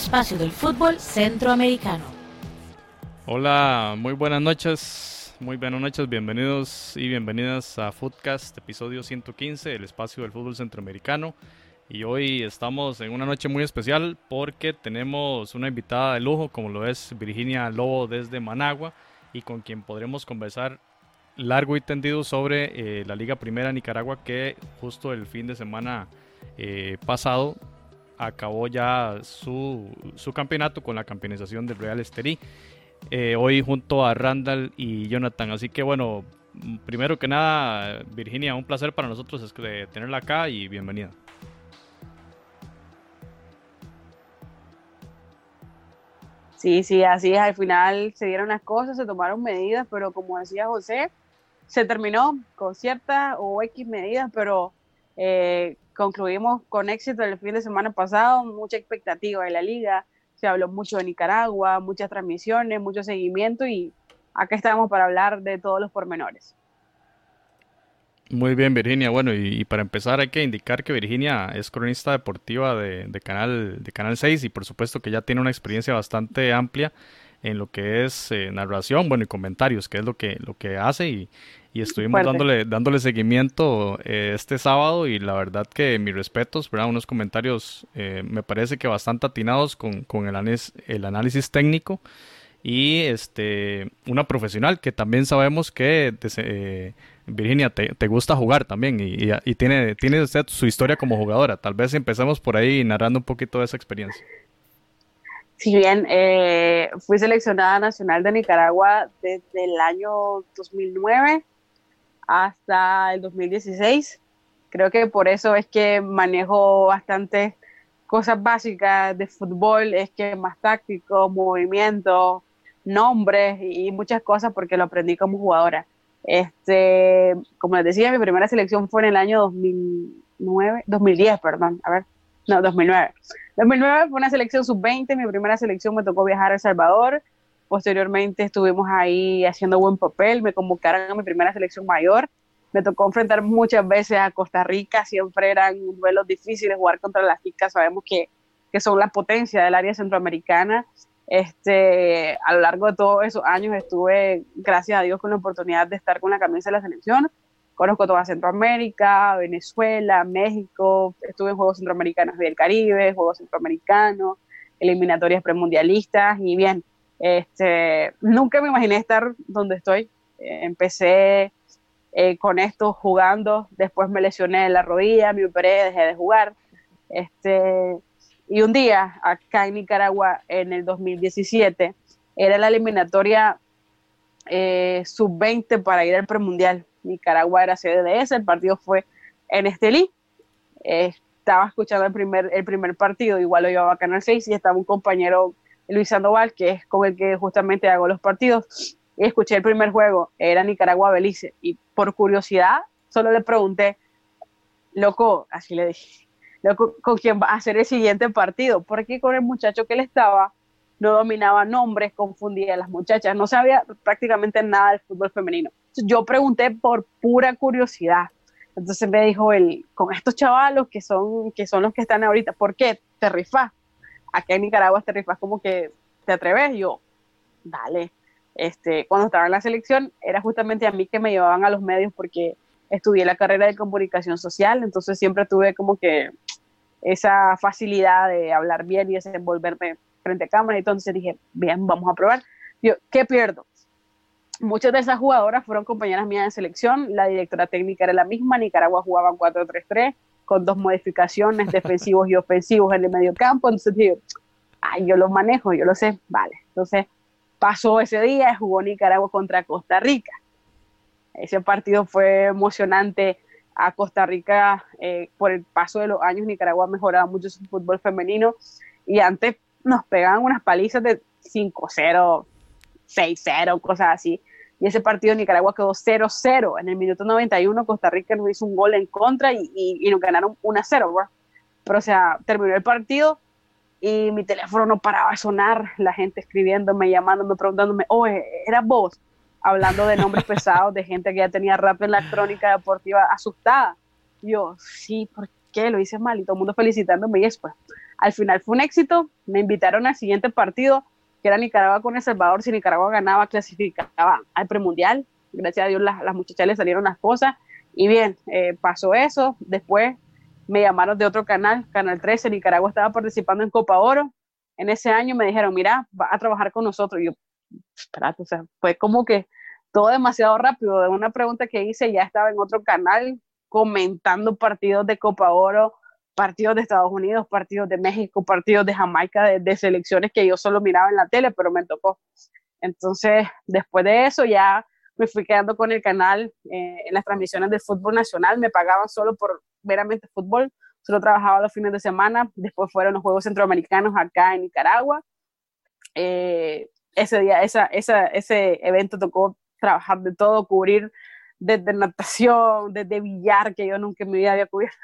espacio del fútbol centroamericano. Hola, muy buenas noches, muy buenas noches, bienvenidos y bienvenidas a Footcast, episodio 115, el espacio del fútbol centroamericano. Y hoy estamos en una noche muy especial porque tenemos una invitada de lujo, como lo es Virginia Lobo desde Managua, y con quien podremos conversar largo y tendido sobre eh, la Liga Primera Nicaragua que justo el fin de semana eh, pasado acabó ya su, su, campeonato con la campeonización del Real Estelí. Eh, hoy junto a Randall y Jonathan. Así que bueno, primero que nada, Virginia, un placer para nosotros tenerla acá y bienvenida. Sí, sí, así es. Al final se dieron las cosas, se tomaron medidas, pero como decía José, se terminó con ciertas o X medidas, pero eh, concluimos con éxito el fin de semana pasado, mucha expectativa de la liga, se habló mucho de Nicaragua, muchas transmisiones, mucho seguimiento y acá estamos para hablar de todos los pormenores. Muy bien, Virginia. Bueno, y, para empezar hay que indicar que Virginia es cronista deportiva de, canal, de Canal 6 y por supuesto que ya tiene una experiencia bastante amplia en lo que es eh, narración, bueno, y comentarios, que es lo que, lo que hace y, estuvimos dándole, dándole seguimiento eh, este sábado y la verdad que mis respetos, ¿verdad? Unos comentarios eh, me parece que bastante atinados con, con el, análisis, el análisis técnico y este una profesional que también sabemos que Virginia, te, gusta jugar también y, tiene, tiene usted su historia como jugadora. Tal vez empecemos por ahí narrando un poquito de esa experiencia. Si bien eh, fui seleccionada nacional de Nicaragua desde el año 2009 hasta el 2016, creo que por eso es que manejo bastante cosas básicas de fútbol, es que más táctico, movimiento, nombres y muchas cosas porque lo aprendí como jugadora. Este, como les decía, mi primera selección fue en el año 2009, 2010, perdón, a ver, no, 2009. 2009 fue una selección sub-20, mi primera selección me tocó viajar a El Salvador, posteriormente estuvimos ahí haciendo buen papel, me convocaron a mi primera selección mayor, me tocó enfrentar muchas veces a Costa Rica, siempre eran duelos difíciles jugar contra las chicas, sabemos que, que son la potencia del área centroamericana, este, a lo largo de todos esos años estuve, gracias a Dios, con la oportunidad de estar con la camisa de la selección. Conozco toda Centroamérica, Venezuela, México, estuve en Juegos Centroamericanos del Caribe, Juegos Centroamericanos, eliminatorias premundialistas y bien, este, nunca me imaginé estar donde estoy. Empecé eh, con esto jugando, después me lesioné la rodilla, me operé, dejé de jugar. Este, y un día, acá en Nicaragua, en el 2017, era la eliminatoria eh, sub-20 para ir al premundial. Nicaragua era ese, el partido fue en Estelí. estaba escuchando el primer, el primer partido, igual lo llevaba a Canal 6 y estaba un compañero, Luis Sandoval, que es con el que justamente hago los partidos. Y escuché el primer juego, era Nicaragua-Belice. Y por curiosidad, solo le pregunté, loco, así le dije, con quién va a hacer el siguiente partido, porque con el muchacho que él estaba no dominaba nombres, confundía a las muchachas, no sabía prácticamente nada del fútbol femenino. Yo pregunté por pura curiosidad. Entonces me dijo él, con estos chavalos que son, que son los que están ahorita, ¿por qué? ¿Te rifas? Aquí en Nicaragua te rifas como que te atreves. Yo, dale. Este, cuando estaba en la selección, era justamente a mí que me llevaban a los medios porque estudié la carrera de comunicación social, entonces siempre tuve como que esa facilidad de hablar bien y desenvolverme frente a cámara. Entonces dije, bien, vamos a probar. Yo, ¿qué pierdo? Muchas de esas jugadoras fueron compañeras mías de selección, la directora técnica era la misma, Nicaragua jugaban 4-3-3 con dos modificaciones defensivos y ofensivos en el medio campo, entonces digo, ay, yo lo manejo, yo lo sé, vale. Entonces pasó ese día, jugó Nicaragua contra Costa Rica. Ese partido fue emocionante a Costa Rica eh, por el paso de los años. Nicaragua ha mejorado mucho su fútbol femenino y antes nos pegaban unas palizas de 5-0, 6-0, cosas así. Y ese partido Nicaragua quedó 0-0. En el minuto 91 Costa Rica nos hizo un gol en contra y, y, nos ganaron 1-0. Pero o sea, terminó el partido y mi teléfono no paraba de sonar, la gente escribiéndome, llamándome, preguntándome, oye, ¿eras vos? hablando de nombres pesados, de gente que ya tenía rap en la crónica deportiva asustada. Yo, sí, ¿por qué? Lo hice mal y todo el mundo felicitándome y después. al final fue un éxito, me invitaron al siguiente partido, que era Nicaragua con El Salvador, si Nicaragua ganaba, clasificaba al premundial, gracias a Dios las, muchachas le salieron las cosas, y bien, eh, pasó eso, después me llamaron de otro canal, Canal 13, Nicaragua estaba participando en Copa Oro, en ese año me dijeron, mira, va a trabajar con nosotros, y yo, espérate, o sea, fue como que todo demasiado rápido, de una pregunta que hice ya estaba en otro canal comentando partidos de Copa Oro, partidos de Estados Unidos, partidos de México, partidos de Jamaica, de, selecciones que yo solo miraba en la tele, pero me tocó. Entonces, después de eso ya me fui quedando con el canal eh, en las transmisiones del fútbol nacional, me pagaban solo por meramente fútbol, solo trabajaba los fines de semana, después fueron los Juegos Centroamericanos acá en Nicaragua. Eh, ese día, esa, esa, ese evento tocó trabajar de todo, cubrir desde natación, desde billar, que yo nunca en mi vida había cubierto,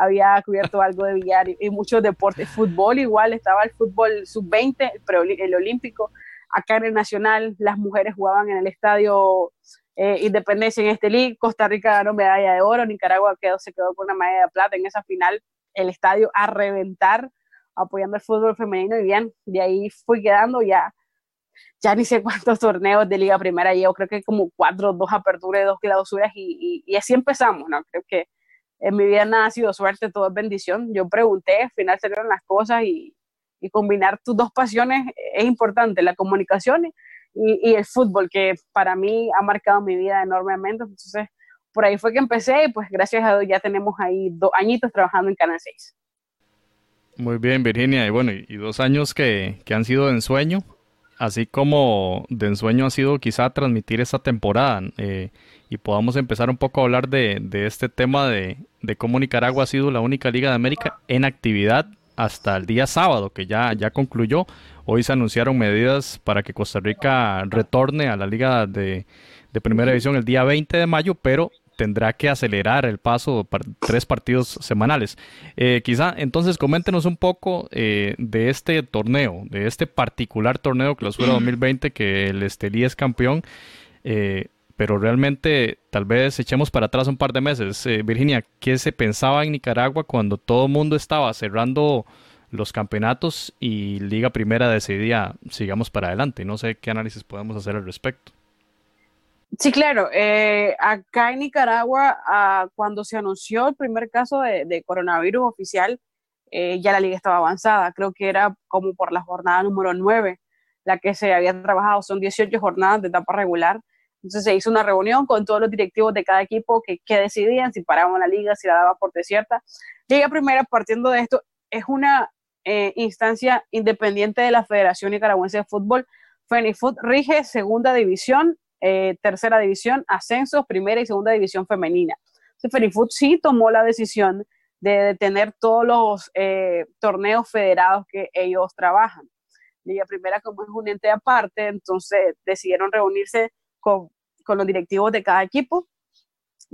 había cubierto algo de billar y, muchos deportes. Fútbol igual, estaba el fútbol sub-20, el, el olímpico, acá en el Nacional, las mujeres jugaban en el estadio eh, Independencia en este league, Costa Rica ganó medalla de oro, Nicaragua quedó, se quedó con una medalla de plata en esa final, el estadio a reventar apoyando el fútbol femenino y bien, de ahí fui quedando ya ya ni sé cuántos torneos de Liga Primera llevo, creo que como cuatro, dos aperturas, dos clausuras y, y, así empezamos, ¿no? Creo que en mi vida nada ha sido suerte, todo es bendición. Yo pregunté, al final salieron las cosas y, combinar tus dos pasiones es importante, la comunicación y, el fútbol, que para mí ha marcado mi vida enormemente. Entonces, por ahí fue que empecé y pues gracias a Dios ya tenemos ahí dos añitos trabajando en Canal 6. Muy bien, Virginia. Y bueno, y dos años que, que han sido de ensueño así como de ensueño ha sido quizá transmitir esta temporada eh, y podamos empezar un poco a hablar de, de este tema de, de, cómo Nicaragua ha sido la única Liga de América en actividad hasta el día sábado, que ya, ya concluyó. Hoy se anunciaron medidas para que Costa Rica retorne a la Liga de, de Primera División el día 20 de mayo, pero tendrá que acelerar el paso para tres partidos semanales. Eh, quizá entonces coméntenos un poco eh, de este torneo, de este particular torneo Clausura 2020 que el Estelí es campeón, eh, pero realmente tal vez echemos para atrás un par de meses. Virginia, ¿qué se pensaba en Nicaragua cuando todo el mundo estaba cerrando los campeonatos y Liga Primera decidía sigamos para adelante? No sé qué análisis podemos hacer al respecto. Sí, claro. Eh, acá en Nicaragua, ah, cuando se anunció el primer caso de, coronavirus oficial, eh, ya la liga estaba avanzada. Creo que era como por la jornada número 9, la que se había trabajado. Son 18 jornadas de etapa regular. Entonces se hizo una reunión con todos los directivos de cada equipo que, decidían si paraban la liga, si la daba por desierta. Liga Primera, partiendo de esto, es una eh, instancia independiente de la Federación Nicaragüense de Fútbol. FENIFUT rige segunda división eh, tercera división, ascensos, primera y segunda división femenina. Ferifoot sí tomó la decisión de detener todos los eh, torneos federados que ellos trabajan. Liga Primera, como es un ente aparte, entonces decidieron reunirse con, con los directivos de cada equipo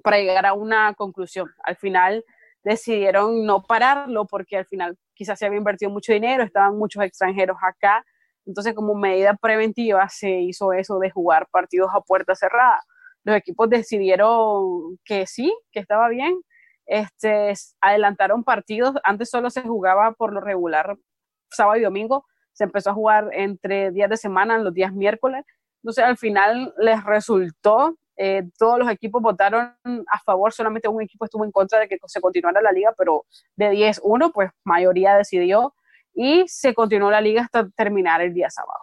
para llegar a una conclusión. Al final decidieron no pararlo porque al final quizás se había invertido mucho dinero, estaban muchos extranjeros acá entonces, como medida preventiva, se hizo eso de jugar partidos a puerta cerrada. Los equipos decidieron que sí, que estaba bien. Este, adelantaron partidos. Antes solo se jugaba por lo regular sábado y domingo. Se empezó a jugar entre días de semana, los días miércoles. Entonces, al final les resultó. Eh, todos los equipos votaron a favor, solamente un equipo estuvo en contra de que se continuara la liga, pero de 10-1, pues mayoría decidió y se continuó la liga hasta terminar el día sábado.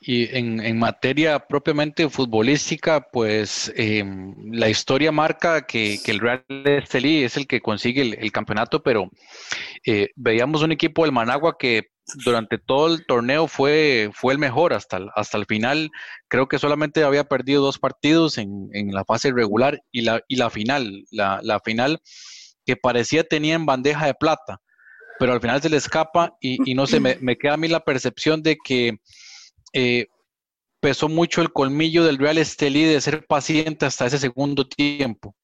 Y en, materia propiamente futbolística, pues em, la historia marca que, el Real Estelí es el que consigue el, campeonato, pero eh, veíamos un equipo del Managua que durante todo el torneo fue, fue el mejor hasta el, hasta el final. Creo que solamente había perdido dos partidos en, la fase regular y la, y la final, la, la final que parecía tenía en bandeja de plata pero al final se le escapa y, no sé, me, queda a mí la percepción de que eh, pesó mucho el colmillo del Real Estelí de ser paciente hasta ese segundo tiempo.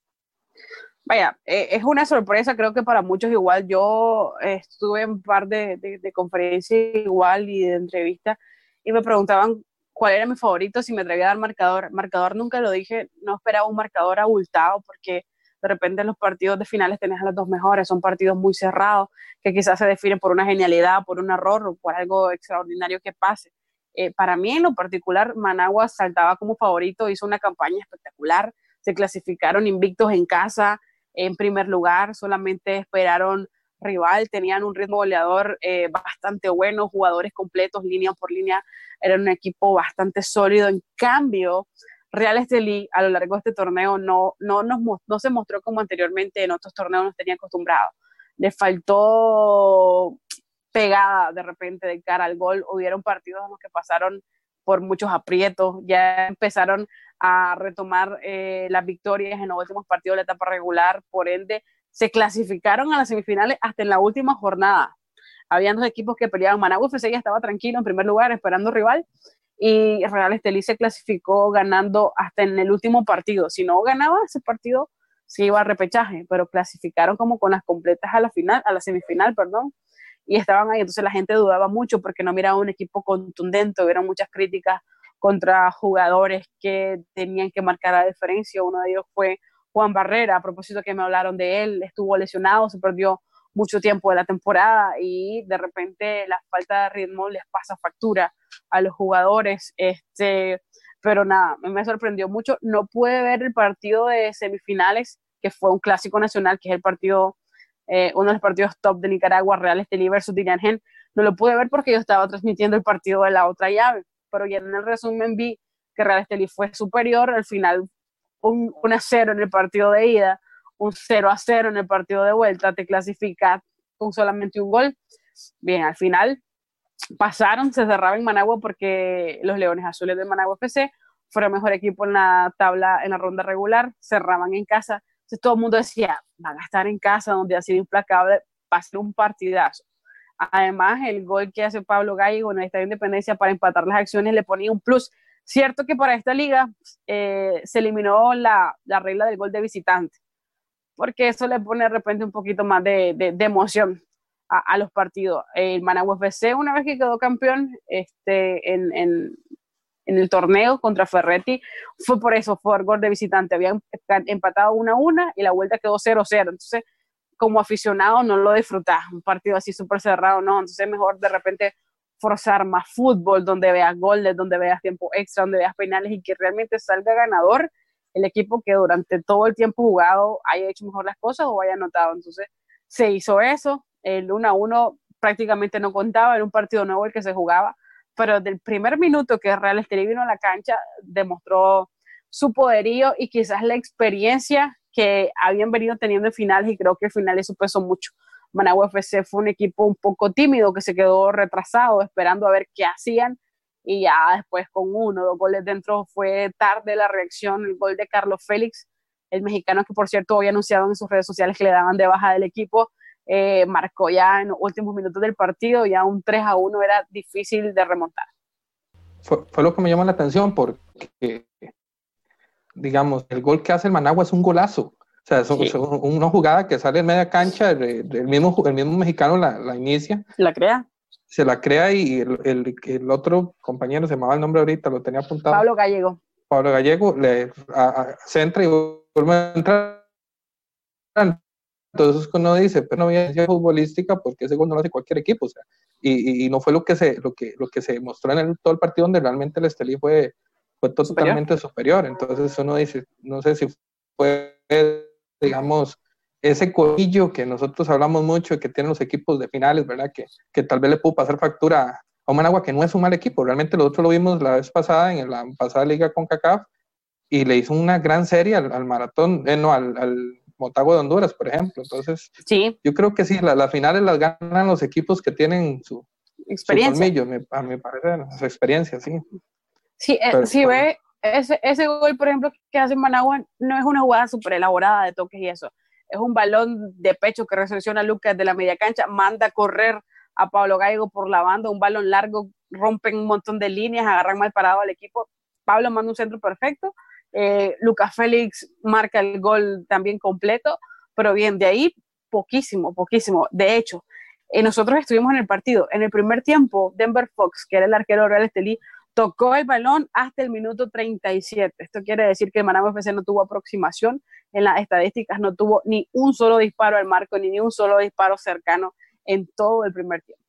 Vaya, eh, es una sorpresa, creo que para muchos igual. Yo estuve en un par de, de, conferencias igual y de entrevistas y me preguntaban cuál era mi favorito, si me atrevía a dar marcador. Marcador nunca lo dije, no esperaba un marcador abultado porque de repente en los partidos de finales tenés a los dos mejores, son partidos muy cerrados, que quizás se definen por una genialidad, por un error o por algo extraordinario que pase. Eh, para mí en lo particular, Managua saltaba como favorito, hizo una campaña espectacular, se clasificaron invictos en casa, en primer lugar, solamente esperaron rival, tenían un ritmo goleador eh, bastante bueno, jugadores completos, línea por línea, era un equipo bastante sólido. En cambio, Real Estelí a lo largo de este torneo no, no, no se mostró como anteriormente en otros torneos nos tenía acostumbrados. Le faltó pegada de repente de cara al gol. Hubieron partidos en los que pasaron por muchos aprietos, ya empezaron a retomar eh, las victorias en los últimos partidos de la etapa regular, por ende se clasificaron a las semifinales hasta en la última jornada. Habían dos equipos que peleaban, Managua FC ya estaba tranquilo en primer lugar esperando rival y Real Estelí se clasificó ganando hasta en el último partido. Si no ganaba ese partido, se iba a repechaje, pero clasificaron como con las completas a la final, a la semifinal, perdón, y estaban ahí. Entonces la gente dudaba mucho porque no miraba un equipo contundente, hubo muchas críticas contra jugadores que tenían que marcar la diferencia. Uno de ellos fue Juan Barrera, a propósito que me hablaron de él, estuvo lesionado, se perdió mucho tiempo de la temporada y de repente la falta de ritmo les pasa factura a los jugadores. Este, pero nada, me sorprendió mucho. No pude ver el partido de semifinales, que fue un clásico nacional, que es el partido eh, uno de los partidos top de Nicaragua, Real Estelí versus Gen, no lo pude ver porque yo estaba transmitiendo el partido de la otra llave, pero ya en el resumen vi que Real Estelí fue superior, al final un, 1 a 0 en el partido de ida, un 0 a 0 en el partido de vuelta, te clasifica con solamente un gol. Bien, al final pasaron, se cerraba en Managua porque los Leones Azules de Managua FC fueron mejor equipo en la tabla, en la ronda regular, cerraban en casa entonces todo el mundo decía, van a estar en casa donde ha sido implacable, va a un partidazo. Además, el gol que hace Pablo Gallego en esta Independencia para empatar las acciones le ponía un plus. Cierto que para esta liga eh, se eliminó la, la, regla del gol de visitante, porque eso le pone de repente un poquito más de, de, emoción a, a, los partidos. El Managua FC, una vez que quedó campeón este, en, en, en el torneo contra Ferretti fue por eso, fue gol de visitante. Habían empatado 1 a 1 y la vuelta quedó 0 a 0. Entonces, como aficionado, no lo disfrutás. Un partido así súper cerrado, no. Entonces, mejor de repente forzar más fútbol, donde veas goles, donde veas tiempo extra, donde veas penales y que realmente salga ganador el equipo que durante todo el tiempo jugado haya hecho mejor las cosas o haya anotado. Entonces, se hizo eso. El 1 a 1 prácticamente no contaba, era un partido nuevo el que se jugaba pero del primer minuto que Real Estelí vino a la cancha, demostró su poderío y quizás la experiencia que habían venido teniendo en finales y creo que el final eso pesó mucho. Managua FC fue un equipo un poco tímido que se quedó retrasado esperando a ver qué hacían y ya después con uno o dos goles dentro fue tarde la reacción, el gol de Carlos Félix, el mexicano que por cierto había anunciado en sus redes sociales que le daban de baja del equipo eh, marcó ya en los últimos minutos del partido, ya un 3 a 1 era difícil de remontar. Fue, fue, lo que me llamó la atención porque, digamos, el gol que hace el Managua es un golazo. O sea, es, una jugada que sale en media cancha, el, mismo, el mismo mexicano la, la, inicia. La crea. Se la crea y el, el, el, otro compañero, se llamaba el nombre ahorita, lo tenía apuntado. Pablo Gallego. Pablo Gallego le centra y vuelve a entrar entonces uno dice, pero no había futbolística porque ese gol no lo hace cualquier equipo, o sea, y, y, no fue lo que se, lo que, lo que se mostró en el, todo el partido donde realmente el Estelí fue, fue totalmente superior. Entonces uno dice, no sé si fue, digamos, ese colillo que nosotros hablamos mucho que tienen los equipos de finales, ¿verdad? Que, que tal vez le pudo pasar factura a Managua que no es un mal equipo. Realmente nosotros lo vimos la vez pasada en la pasada liga con CACAF y le hizo una gran serie al, maratón, eh, no, al, al Motago de Honduras, por ejemplo. Entonces, sí. yo creo que sí, las finales las ganan los equipos que tienen su experiencia. a mi parecer, su experiencia, sí. Sí, eh, si ve, ese, ese gol, por ejemplo, que hace Managua, no es una jugada súper elaborada de toques y eso. Es un balón de pecho que recepciona Lucas de la media cancha, manda a correr a Pablo Gallego por la banda, un balón largo, rompen un montón de líneas, agarran mal parado al equipo. Pablo manda un centro perfecto eh, Lucas Félix marca el gol también completo, pero bien, de ahí poquísimo, poquísimo. De hecho, eh, nosotros estuvimos en el partido. En el primer tiempo, Denver Fox, que era el arquero Real Estelí, tocó el balón hasta el minuto 37. Esto quiere decir que el Managua FC no tuvo aproximación en las estadísticas, no tuvo ni un solo disparo al marco, ni, ni un solo disparo cercano en todo el primer tiempo.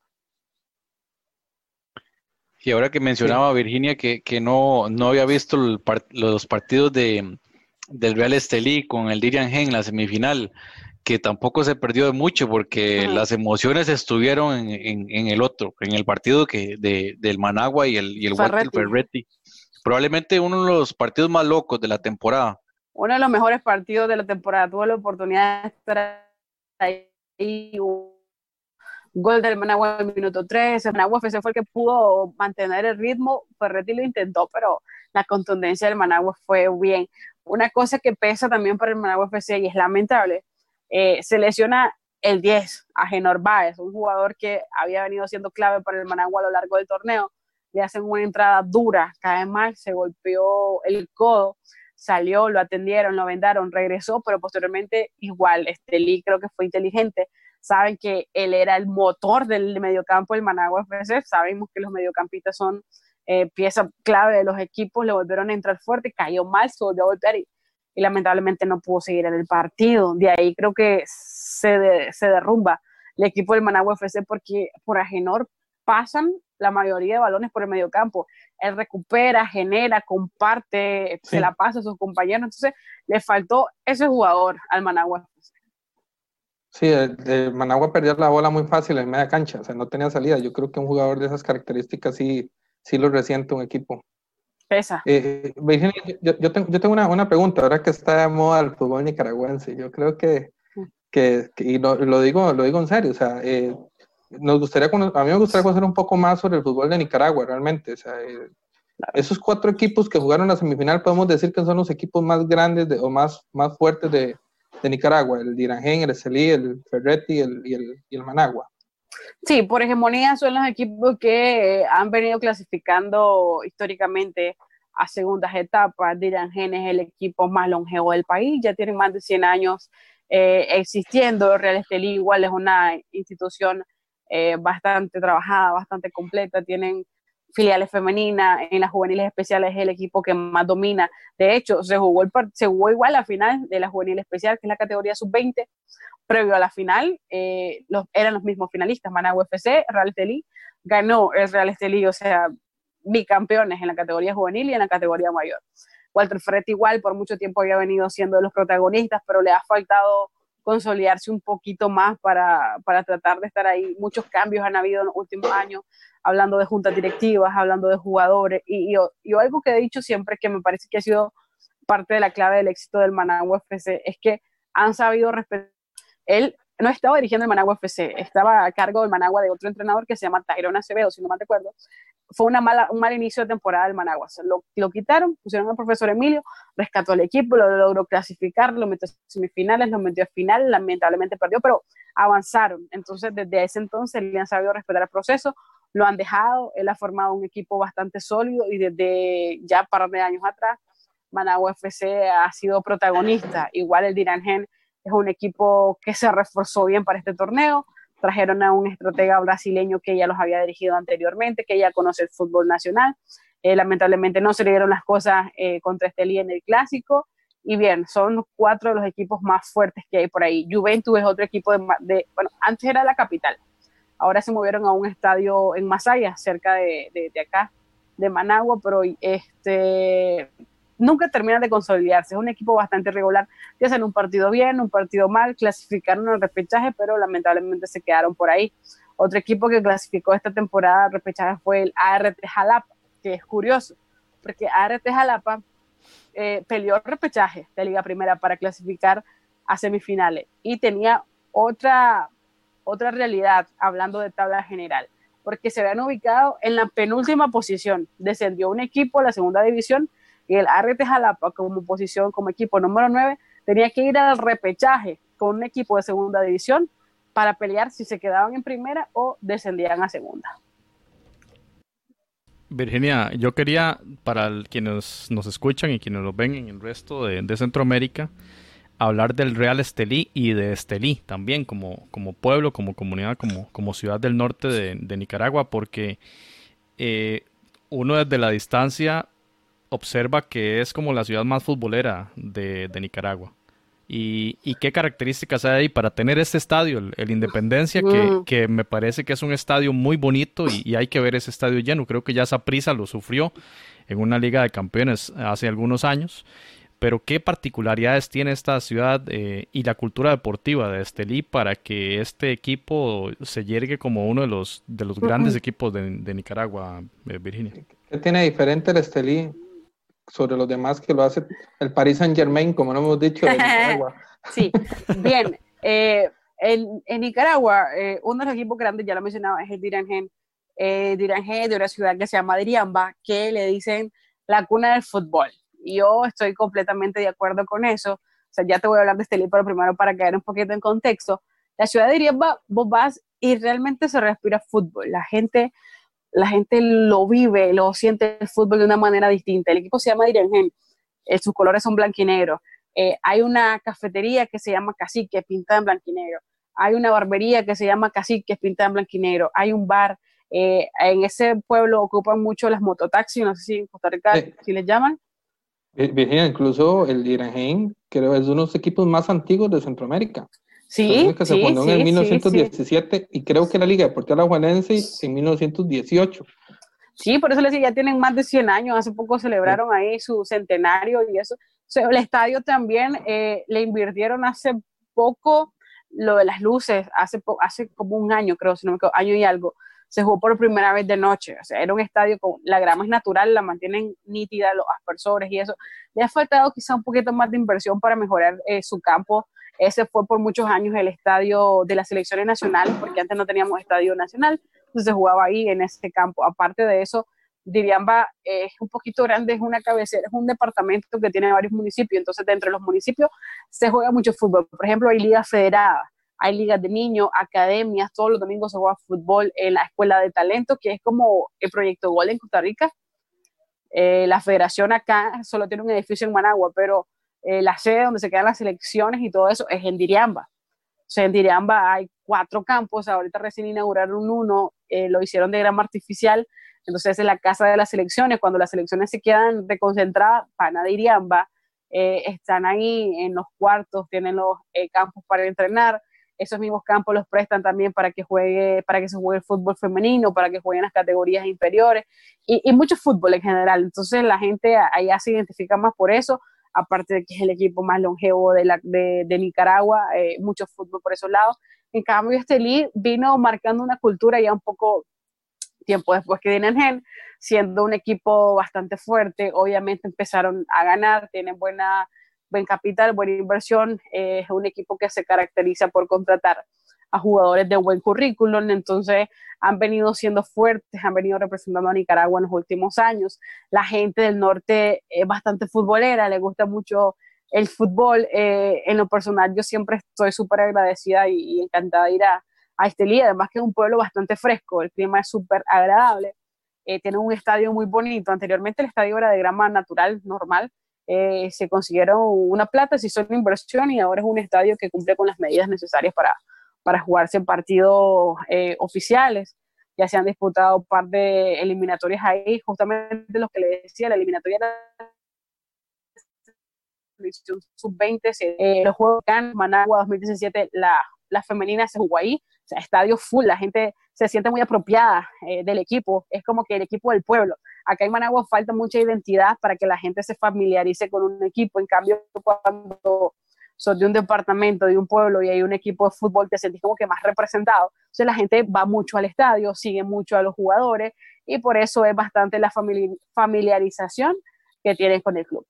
Y ahora que mencionaba Virginia que, no, no había visto los partidos de, del Real Estelí con el Dirian Gen en la semifinal, que tampoco se perdió de mucho porque las emociones estuvieron en, el otro, en el partido que de, del Managua y el, y el Ferretti. Probablemente uno de los partidos más locos de la temporada. Uno de los mejores partidos de la temporada. Tuve la oportunidad de estar ahí gol del Managua en el minuto 3, el Managua FC fue el que pudo mantener el ritmo, Ferretti lo intentó, pero la contundencia del Managua fue bien. Una cosa que pesa también para el Managua FC y es lamentable, eh, se lesiona el 10 a Genor Baez, un jugador que había venido siendo clave para el Managua a lo largo del torneo, le hacen una entrada dura, cae mal, se golpeó el codo, salió, lo atendieron, lo vendaron, regresó, pero posteriormente igual, este Lee creo que fue inteligente, saben que él era el motor del mediocampo del Managua FC, sabemos que los mediocampistas son eh, pieza clave de los equipos, le volvieron a entrar fuerte, cayó mal, se volvió a golpear y, lamentablemente no pudo seguir en el partido. De ahí creo que se, se derrumba el equipo del Managua FC porque por Agenor pasan la mayoría de balones por el mediocampo. Él recupera, genera, comparte, se la pasa a sus compañeros. Entonces, le faltó ese jugador al Managua Sí, el, Managua perdió la bola muy fácil en media cancha, o sea, no tenía salida. Yo creo que un jugador de esas características sí, sí lo resiente un equipo. Pesa. Eh, Virginia, yo, yo, tengo, yo tengo una, una, pregunta, ahora que está de moda el fútbol nicaragüense. Yo creo que, que, y lo, lo, digo, lo digo en serio, o sea, eh, nos gustaría, a mí me gustaría conocer un poco más sobre el fútbol de Nicaragua, realmente. O sea, eh, esos cuatro equipos que jugaron la semifinal, podemos decir que son los equipos más grandes de, o más, más fuertes de, de Nicaragua, el Dirangén, el Estelí, el Ferretti el, y, el, y el Managua. Sí, por hegemonía son los equipos que eh, han venido clasificando históricamente a segundas etapas. Dirangén es el equipo más longevo del país, ya tienen más de 100 años eh, existiendo. Real Estelí igual es una institución eh, bastante trabajada, bastante completa, tienen filiales femeninas, en las juveniles especiales es el equipo que más domina. De hecho, se jugó, el, se jugó igual la final de la juvenil especial, que es la categoría sub-20. Previo a la final, eh, los, eran los mismos finalistas, Managua FC, Real Estelí, ganó el Real Estelí, o sea, bicampeones en la categoría juvenil y en la categoría mayor. Walter Ferretti igual por mucho tiempo había venido siendo de los protagonistas, pero le ha faltado consolidarse un poquito más para, para, tratar de estar ahí. Muchos cambios han habido en los últimos años, hablando de juntas directivas, hablando de jugadores, y, y, algo que he dicho siempre que me parece que ha sido parte de la clave del éxito del Managua FC es que han sabido respetar. Él no estaba dirigiendo el Managua FC, estaba a cargo del Managua de otro entrenador que se llama Tyrone Acevedo, si no me recuerdo, fue una mala, un mal inicio de temporada del Managua. Lo, lo, quitaron, pusieron al profesor Emilio, rescató al equipo, lo logró clasificar, lo metió a semifinales, lo metió a final, lamentablemente perdió, pero avanzaron. Entonces, desde ese entonces le han sabido respetar el proceso, lo han dejado, él ha formado un equipo bastante sólido y desde ya un par de años atrás, Managua FC ha sido protagonista. Igual el Dirangen es un equipo que se reforzó bien para este torneo trajeron a un estratega brasileño que ya los había dirigido anteriormente, que ya conoce el fútbol nacional. Eh, lamentablemente no se le dieron las cosas eh, contra Estelí en el clásico. Y bien, son cuatro de los equipos más fuertes que hay por ahí. Juventus es otro equipo de, bueno, antes era la capital, ahora se movieron a un estadio en Masaya, cerca de, de, de acá, de Managua, pero este, nunca terminan de consolidarse. Es un equipo bastante regular, que hacen un partido bien, un partido mal, clasificaron el repechaje, pero lamentablemente se quedaron por ahí. Otro equipo que clasificó esta temporada al repechaje fue el ART Jalapa, que es curioso, porque ART Jalapa eh, peleó el repechaje de Liga Primera para clasificar a semifinales y tenía otra, otra realidad hablando de tabla general, porque se habían ubicado en la penúltima posición. Descendió un equipo a la segunda división y el ART Jalapa como posición, como equipo número 9, tenía que ir al repechaje con un equipo de segunda división para pelear si se quedaban en primera o descendían a segunda. Virginia, yo quería, para quienes nos escuchan y quienes nos ven en el resto de, Centroamérica, hablar del Real Estelí y de Estelí también, como, como pueblo, como comunidad, como, como ciudad del norte de, Nicaragua, porque eh, uno desde la distancia observa que es como la ciudad más futbolera de, Nicaragua. Y, qué características hay ahí para tener este estadio, el, Independencia, que, me parece que es un estadio muy bonito y, hay que ver ese estadio lleno. Creo que ya esa prisa lo sufrió en una Liga de Campeones hace algunos años. Pero ¿qué particularidades tiene esta ciudad eh, y la cultura deportiva de Estelí para que este equipo se llegue como uno de los, de los grandes equipos de, Nicaragua, eh, Virginia? ¿Qué tiene diferente el Estelí sobre los demás que lo hace el Paris Saint Germain, como no hemos dicho, de Nicaragua? sí, bien. Eh, en, Nicaragua, uno de los equipos grandes, ya lo mencionaba, es el Dirangén. Eh, Dirangén de una ciudad que se llama Diriamba, que le dicen la cuna del fútbol yo estoy completamente de acuerdo con eso. O sea, ya te voy a hablar de este libro primero para caer un poquito en contexto. La ciudad de Iriamba, vos vas y realmente se respira fútbol. La gente, la gente lo vive, lo siente el fútbol de una manera distinta. El equipo se llama Diriangén, eh, sus colores son blanco y negro. Eh, hay una cafetería que se llama Cacique, pintada en blanco y negro. Hay una barbería que se llama Cacique, pintada en blanco y negro. Hay un bar. Eh, en ese pueblo ocupan mucho las mototaxis, no sé si en Costa Rica si les llaman. Virginia, incluso el Iranheim creo es uno de los equipos más antiguos de Centroamérica. Sí, que se fundó en el 1917 y creo que la Liga Deportiva Juanense en 1918. Sí, por eso les decía, ya tienen más de 100 años, hace poco celebraron ahí su centenario y eso. el estadio también eh, le invirtieron hace poco lo de las luces, hace, hace como un año creo, si no me equivoco, año y algo se jugó por primera vez de noche. O sea, era un estadio con la grama es natural, la mantienen nítida los aspersores y eso. Le ha faltado quizá un poquito más de inversión para mejorar eh, su campo. Ese fue por muchos años el estadio de las selecciones nacionales, porque antes no teníamos estadio nacional, entonces jugaba ahí en ese campo. Aparte de eso, Diriamba es un poquito grande, es una cabecera, es un departamento que tiene varios municipios, entonces dentro de los municipios se juega mucho fútbol. Por ejemplo, hay ligas federadas hay ligas de niños, academias, todos los domingos se juega fútbol en la Escuela de Talento, que es como el proyecto Gol en Costa Rica. Eh, la federación acá solo tiene un edificio en Managua, pero eh, la sede donde se quedan las selecciones y todo eso es en Diriamba. O sea, en Diriamba hay cuatro campos, ahorita recién inauguraron uno, eh, lo hicieron de grama artificial, entonces es la casa de las selecciones, cuando las selecciones se quedan reconcentradas, van a Diriamba, están ahí en los cuartos, tienen los campos para entrenar, esos mismos campos los prestan también para que juegue, para que se juegue el fútbol femenino, para que jueguen las categorías inferiores y, mucho fútbol en general. Entonces la gente allá se identifica más por eso, aparte de que es el equipo más longevo de, la, de, Nicaragua, eh, mucho fútbol por esos lados. En cambio, este league vino marcando una cultura ya un poco tiempo después que Gen, siendo un equipo bastante fuerte, obviamente empezaron a ganar, tienen buena buen capital, buena inversión, eh, es un equipo que se caracteriza por contratar a jugadores de buen currículum, entonces han venido siendo fuertes, han venido representando a Nicaragua en los últimos años. La gente del norte es bastante futbolera, le gusta mucho el fútbol. Eh, en lo personal, yo siempre estoy súper agradecida y, encantada de ir a, a Estelí, además que es un pueblo bastante fresco, el clima es súper agradable, eh, tiene un estadio muy bonito. Anteriormente el estadio era de grama natural, normal, eh, se consiguieron una plata, se hizo una inversión y ahora es un estadio que cumple con las medidas necesarias para, para jugarse partidos eh, oficiales. Ya se han disputado un par de eliminatorias ahí, justamente lo que le decía, la eliminatoria sub-20, eh, los Juegos de Managua 2017, la, la femenina se jugó ahí, o sea, estadio full, la gente se siente muy apropiada del equipo, es como que el equipo del pueblo. Acá en Managua falta mucha identidad para que la gente se familiarice con un equipo. En cambio, cuando sos de un departamento, de un pueblo y hay un equipo de fútbol, te sentís como que más representado. Entonces la gente va mucho al estadio, sigue mucho a los jugadores y por eso es bastante la familiarización que tienen con el club.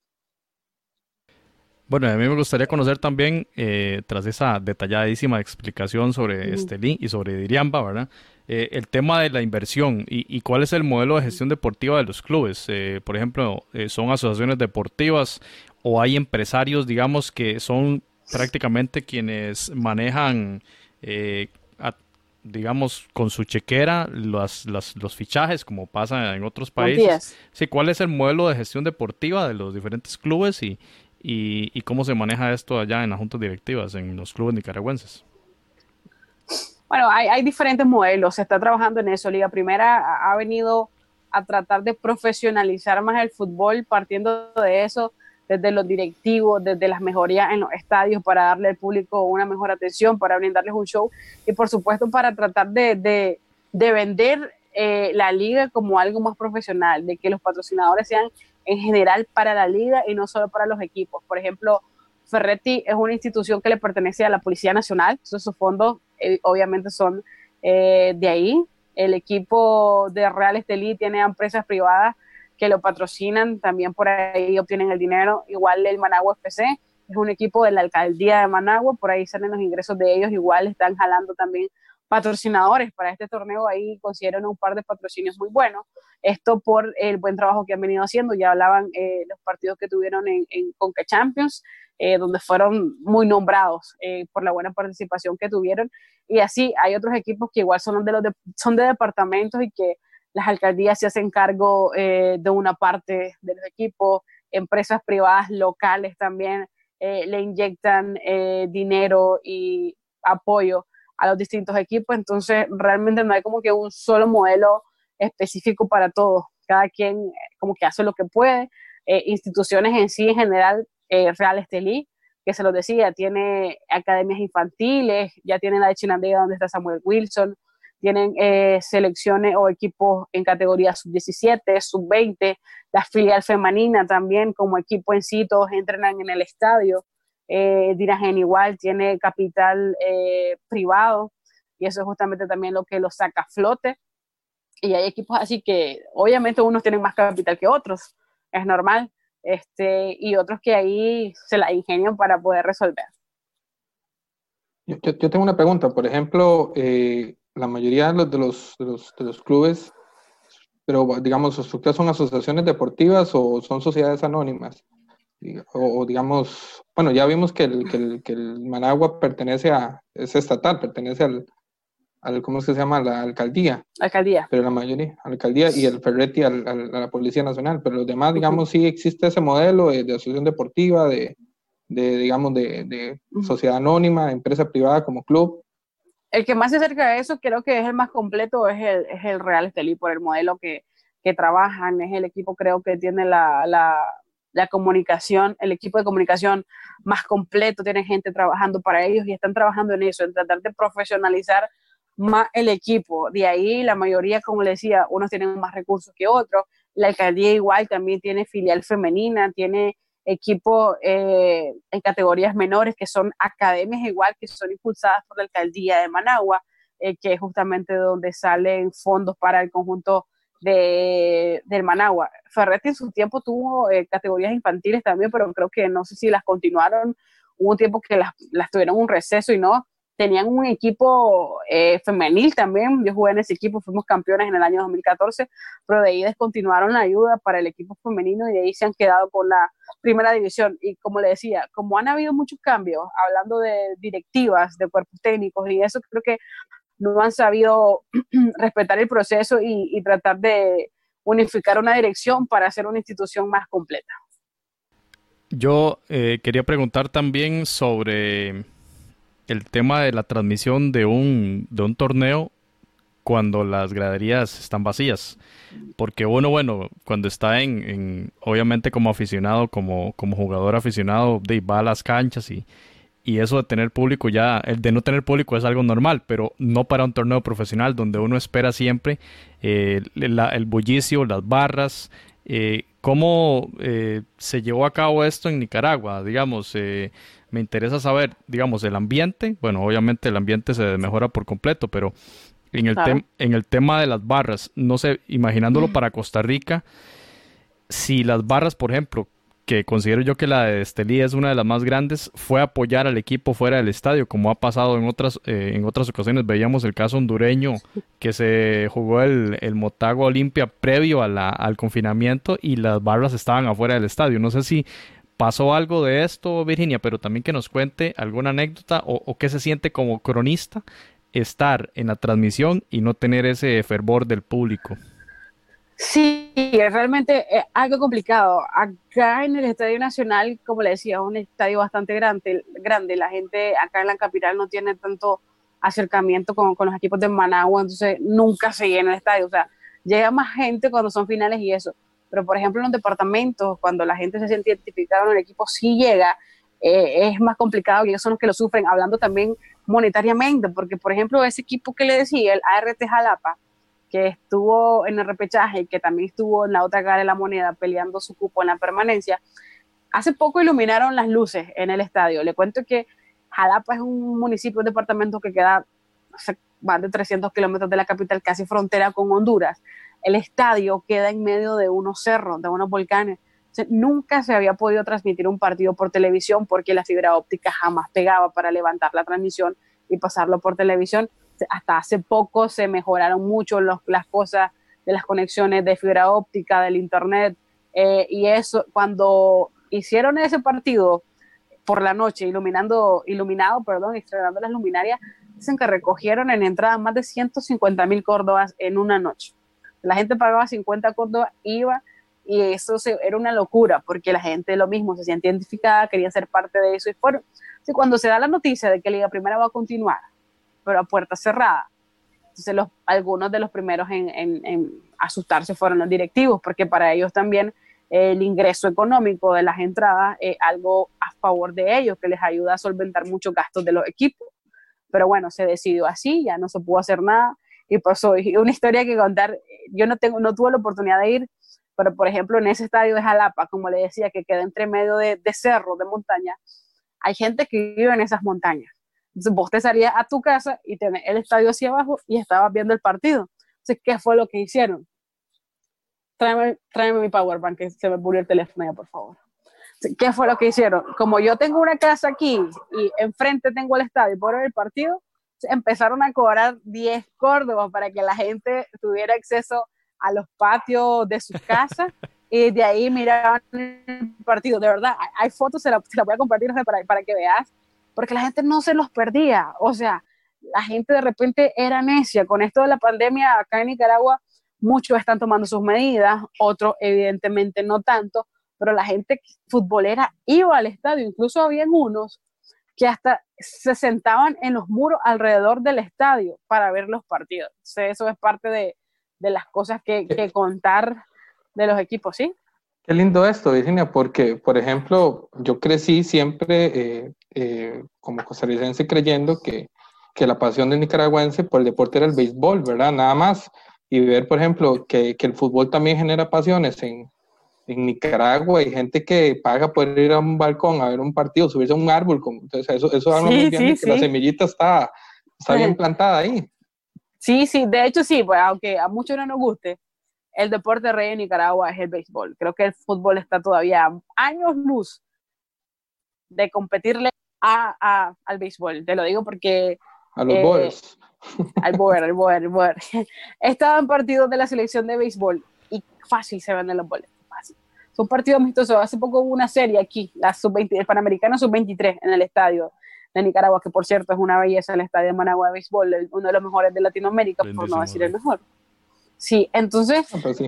Bueno, a mí me gustaría conocer también, eh, tras esa detalladísima explicación sobre Estelí y sobre Diriamba, ¿verdad? Eh, el tema de la inversión y, cuál es el modelo de gestión deportiva de los clubes. Eh, por ejemplo, ¿son asociaciones deportivas o hay empresarios, digamos, que son prácticamente quienes manejan, digamos, con su chequera los, los, fichajes, como pasa en otros países? Sí, ¿cuál es el modelo de gestión deportiva de los diferentes clubes y, y, cómo se maneja esto allá en las juntas directivas, en los clubes nicaragüenses. Bueno, hay, diferentes modelos, se está trabajando en eso. Liga Primera ha venido a tratar de profesionalizar más el fútbol, partiendo de eso, desde los directivos, desde las mejorías en los estadios para darle al público una mejor atención, para brindarles un show y por supuesto para tratar de, de, de vender eh, la liga como algo más profesional, de que los patrocinadores sean en general para la liga y no solo para los equipos. Por ejemplo, Ferretti es una institución que le pertenece a la Policía Nacional, entonces sus fondos eh, obviamente son eh, de ahí. El equipo de Real Estelí tiene empresas privadas que lo patrocinan, también por ahí obtienen el dinero. Igual el Managua FC es un equipo de la alcaldía de Managua, por ahí salen los ingresos de ellos, igual están jalando también patrocinadores para este torneo, ahí consiguieron un par de patrocinios muy buenos. Esto por el buen trabajo que han venido haciendo, ya hablaban eh, los partidos que tuvieron en, en Conca Champions, eh, donde fueron muy nombrados eh, por la buena participación que tuvieron. Y así hay otros equipos que igual son de, los son de departamentos y que las alcaldías se hacen cargo de una parte de los equipos, empresas privadas locales también le inyectan dinero y apoyo a los distintos equipos, entonces realmente no hay como que un solo modelo específico para todos, cada quien eh, como que hace lo que puede, eh, instituciones en sí en general, eh, Real Estelí, que se lo decía, tiene academias infantiles, ya tiene la de Chinandega donde está Samuel Wilson, tienen selecciones o equipos en categoría sub-17, sub-20, la filial femenina también como equipo en sí, todos entrenan en el estadio, eh, igual tiene capital eh, privado y eso es justamente también lo que lo saca a flote. Y hay equipos así que obviamente unos tienen más capital que otros, es normal, este, y otros que ahí se la ingenian para poder resolver. Yo, yo tengo una pregunta, por ejemplo, eh, la mayoría de los, de los, de los, los clubes, pero digamos, ¿ustedes son asociaciones deportivas o son sociedades anónimas? O, digamos, bueno, ya vimos que el, que el, que el Managua pertenece a, es estatal, pertenece al, al ¿cómo se llama? La alcaldía. Alcaldía. Pero la mayoría, alcaldía y el Ferretti al, a la Policía Nacional. Pero los demás, digamos, sí existe ese modelo de, asociación deportiva, de, de digamos, de, de sociedad anónima, de empresa privada como club. El que más se acerca a eso, creo que es el más completo, es el, es el Real Estelí, por el modelo que, que trabajan, es el equipo, creo que tiene la, la la comunicación, el equipo de comunicación más completo, tienen gente trabajando para ellos y están trabajando en eso, en tratar de profesionalizar más el equipo. De ahí la mayoría, como le decía, unos tienen más recursos que otros. La alcaldía igual también tiene filial femenina, tiene equipo eh, en categorías menores que son academias igual, que son impulsadas por la alcaldía de Managua, eh, que es justamente donde salen fondos para el conjunto de, del Managua. Ferretti en su tiempo tuvo eh, categorías infantiles también, pero creo que no sé si las continuaron. Hubo un tiempo que las, tuvieron un receso y no. Tenían un equipo eh, femenil también. Yo jugué en ese equipo, fuimos campeones en el año 2014, pero de ahí descontinuaron la ayuda para el equipo femenino y de ahí se han quedado con la primera división. Y como le decía, como han habido muchos cambios, hablando de directivas, de cuerpos técnicos y eso, creo que no han sabido respetar el proceso y, tratar de unificar una dirección para hacer una institución más completa. Yo eh, quería preguntar también sobre el tema de la transmisión de un, de un torneo cuando las graderías están vacías. Porque uno, bueno, cuando está en, obviamente como aficionado, como, como jugador aficionado, de, va a las canchas y, y eso de tener público ya, el de no tener público es algo normal, pero no para un torneo profesional donde uno espera siempre eh, el bullicio, las barras. Eh, ¿Cómo eh, se llevó a cabo esto en Nicaragua? Digamos, me interesa saber, digamos, el ambiente. Bueno, obviamente el ambiente se mejora por completo, pero en el, en el tema de las barras, no sé, imaginándolo para Costa Rica, si las barras, por ejemplo, que considero yo que la de Estelí es una de las más grandes, fue apoyar al equipo fuera del estadio, como ha pasado en otras, eh, en otras ocasiones. Veíamos el caso hondureño que se jugó el, el Motagua Olimpia previo a la, al confinamiento y las barras estaban afuera del estadio. No sé si pasó algo de esto, Virginia, pero también que nos cuente alguna anécdota o, o qué se siente como cronista estar en la transmisión y no tener ese fervor del público. Sí, es realmente eh, algo complicado. Acá en el Estadio Nacional, como le decía, es un estadio bastante grande, grande. La gente acá en la capital no tiene tanto acercamiento con, los equipos de Managua, entonces nunca se llena el estadio. O sea, llega más gente cuando son finales y eso. Pero, por ejemplo, en los departamentos, cuando la gente se siente identificada en el equipo, sí llega, eh, es más complicado y ellos son los que lo sufren, hablando también monetariamente, porque, por ejemplo, ese equipo que le decía, el ART Jalapa, que estuvo en el repechaje y que también estuvo en la otra cara de la moneda peleando su cupo en la permanencia, hace poco iluminaron las luces en el estadio. Le cuento que Jalapa es un municipio, un departamento que queda más de 300 kilómetros de la capital, casi frontera con Honduras. El estadio queda en medio de unos cerros, de unos volcanes. nunca se había podido transmitir un partido por televisión porque la fibra óptica jamás pegaba para levantar la transmisión y pasarlo por televisión. Hasta hace poco se mejoraron mucho las cosas de las conexiones de fibra óptica, del internet, eh, y eso, cuando hicieron ese partido por la noche, iluminando, iluminado, perdón, estrenando las luminarias, dicen que recogieron en entrada más de 150 mil córdobas en una noche. La gente pagaba 50 córdobas, iba y eso era una locura porque la gente lo mismo se siente identificada, quería ser parte de eso y fueron. cuando se da la noticia de que Liga Primera va a continuar, pero a puerta cerrada, entonces algunos de los primeros en, asustarse fueron los directivos porque para ellos también el ingreso económico de las entradas es algo a favor de ellos, que les ayuda a solventar muchos gastos de los equipos. Pero bueno, se decidió así, ya no se pudo hacer nada y pasó. Y una historia que contar, yo no, tengo, no tuve la oportunidad de ir, pero por ejemplo en ese estadio de Jalapa, como le decía, que queda entre medio de, de de montaña, hay gente que vive en esas montañas. Entonces vos te salías a tu casa y tenés el estadio hacia abajo y estabas viendo el partido. Entonces, ¿qué fue lo que hicieron? tráeme, tráeme mi power bank, que se me murió el teléfono ya, por favor. ¿Qué fue lo que hicieron? Como yo tengo una casa aquí y enfrente tengo el estadio por el partido, empezaron a cobrar 10 córdobas para que la gente tuviera acceso a los patios de sus casas y de ahí miraban el partido. De verdad, hay fotos, se las la voy a compartir para, para que veas, porque la gente no se los perdía. O sea, la gente de repente era necia. Con esto de la pandemia acá en Nicaragua, muchos están tomando sus medidas, otros evidentemente no tanto, pero la gente futbolera iba al estadio, incluso habían unos que hasta se sentaban en los muros alrededor del estadio para ver los partidos. eso es parte de, las cosas que, contar de los equipos, ¿sí? Qué lindo esto, Virginia, porque, por ejemplo, yo crecí siempre eh, eh, como costarricense creyendo que, que la pasión del nicaragüense por el deporte era el béisbol, ¿verdad? Nada más y ver, por ejemplo, que, que el fútbol también genera pasiones en, en Nicaragua hay gente que paga por ir a un balcón a ver un partido, subirse a un árbol. Entonces, eso, eso habla muy bien de que la semillita está, está bien plantada ahí. Sí, sí, de hecho sí, pues aunque a muchos no nos guste, el deporte rey en Nicaragua es el béisbol. Creo que el fútbol está todavía años luz de competirle a, a, al béisbol. Te lo digo porque... A los eh, al boer, al boer, al boer. He estado en partidos de la selección de béisbol y fácil se venden los boletos, fácil. Son partidos amistosos. Hace poco hubo una serie aquí, la sub-20, el Panamericano sub-23 en el estadio de Nicaragua, que por cierto es una belleza el estadio de Managua de béisbol, uno de los mejores de Latinoamérica, por no decir el mejor. Sí, entonces ah, pues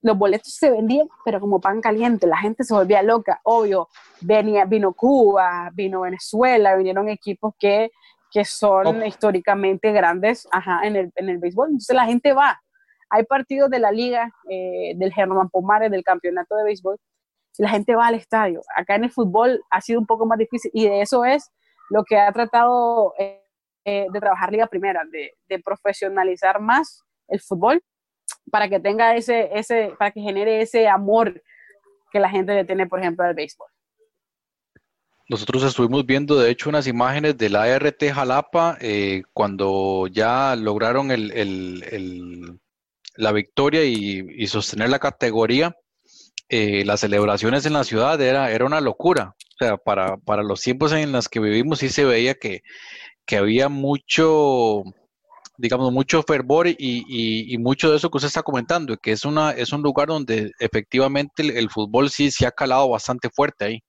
los boletos se vendían, pero como pan caliente, la gente se volvía loca, obvio, venía, vino Cuba, vino Venezuela, vinieron equipos que que son históricamente grandes ajá, en, el, en el béisbol. Entonces la gente va. Hay partidos de la liga, eh, del Germán Pomares, del campeonato de béisbol, y la gente va al estadio. Acá en el fútbol ha sido un poco más difícil y de eso es lo que ha tratado eh, eh, de trabajar Liga Primera, de, de, profesionalizar más el fútbol para que tenga ese, ese, para que genere ese amor que la gente le tiene, por ejemplo, al béisbol. Nosotros estuvimos viendo, de hecho, unas imágenes del ART Jalapa eh, cuando ya lograron el, la victoria y, sostener la categoría. Eh, las celebraciones en la ciudad era, era una locura. O sea, para, para los tiempos en los que vivimos sí se veía que, había mucho, digamos, mucho fervor y, y, mucho de eso que usted está comentando, que es, una, es un lugar donde efectivamente el, fútbol sí se ha calado bastante fuerte ahí.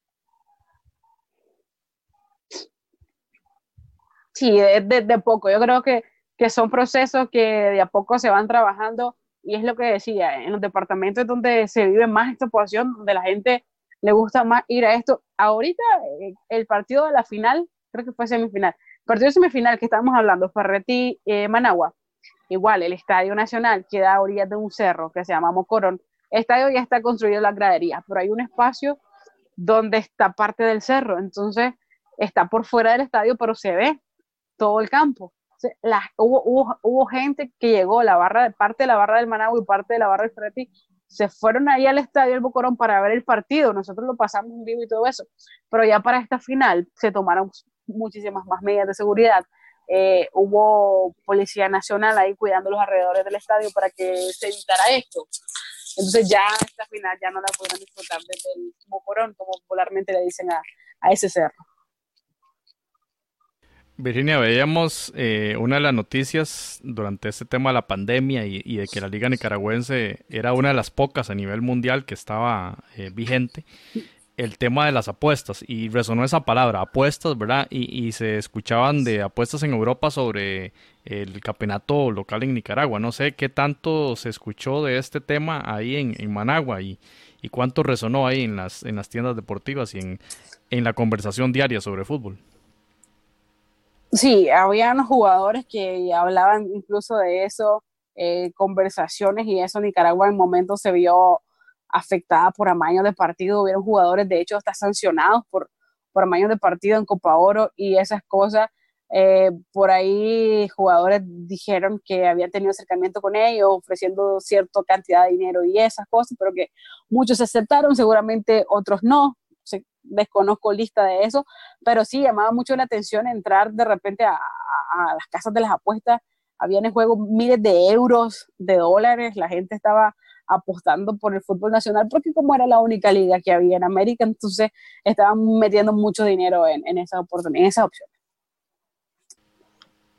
sí, de, de, poco. Yo creo que, que son procesos que de a poco se van trabajando y es lo que decía, en los departamentos donde se vive más esta situación, donde la gente le gusta más ir a esto. Ahorita eh, el partido de la final, creo que fue semifinal, partido semifinal que estábamos hablando, Ferretti eh, Managua, igual, el Estadio Nacional queda a orillas de un cerro que se llama Mocorón. El estadio ya está construido en las graderías, pero hay un espacio donde está parte del cerro, entonces está por fuera del estadio, pero se ve todo el campo. hubo, gente que llegó, la barra, parte de la barra del Managua y parte de la barra del Freti, se fueron ahí al estadio del Bocorón para ver el partido, nosotros lo pasamos en vivo y todo eso, pero ya para esta final se tomaron muchísimas más medidas de seguridad. Eh, hubo policía nacional ahí cuidando los alrededores del estadio para que se evitara esto. Entonces ya esta final ya no la pudieron disfrutar desde el Mocorón, como popularmente le dicen a, a ese cerro. Virginia, veíamos eh, una de las noticias durante este tema de la pandemia y, de que la Liga Nicaragüense era una de las pocas a nivel mundial que estaba eh, vigente, el tema de las apuestas. Y resonó esa palabra, apuestas, ¿verdad? Y, se escuchaban de apuestas en Europa sobre el campeonato local en Nicaragua. No sé qué tanto se escuchó de este tema ahí en, Managua y, cuánto resonó ahí en las, en las tiendas deportivas y en, en la conversación diaria sobre fútbol. Sí, había unos jugadores que hablaban incluso de eso, eh, conversaciones y eso. Nicaragua en momentos se vio afectada por amaños de partido. Hubieron jugadores, de hecho, hasta sancionados por, por amaños de partido en Copa Oro y esas cosas. Eh, por ahí jugadores dijeron que habían tenido acercamiento con ellos, ofreciendo cierta cantidad de dinero y esas cosas, pero que muchos aceptaron, seguramente otros no desconozco lista de eso, pero sí llamaba mucho la atención entrar de repente a, las casas de las apuestas, habían en juego miles de euros, de dólares, la gente estaba apostando por el fútbol nacional porque como era la única liga que había en América, entonces estaban metiendo mucho dinero en, en esa oportunidad, en esa opción.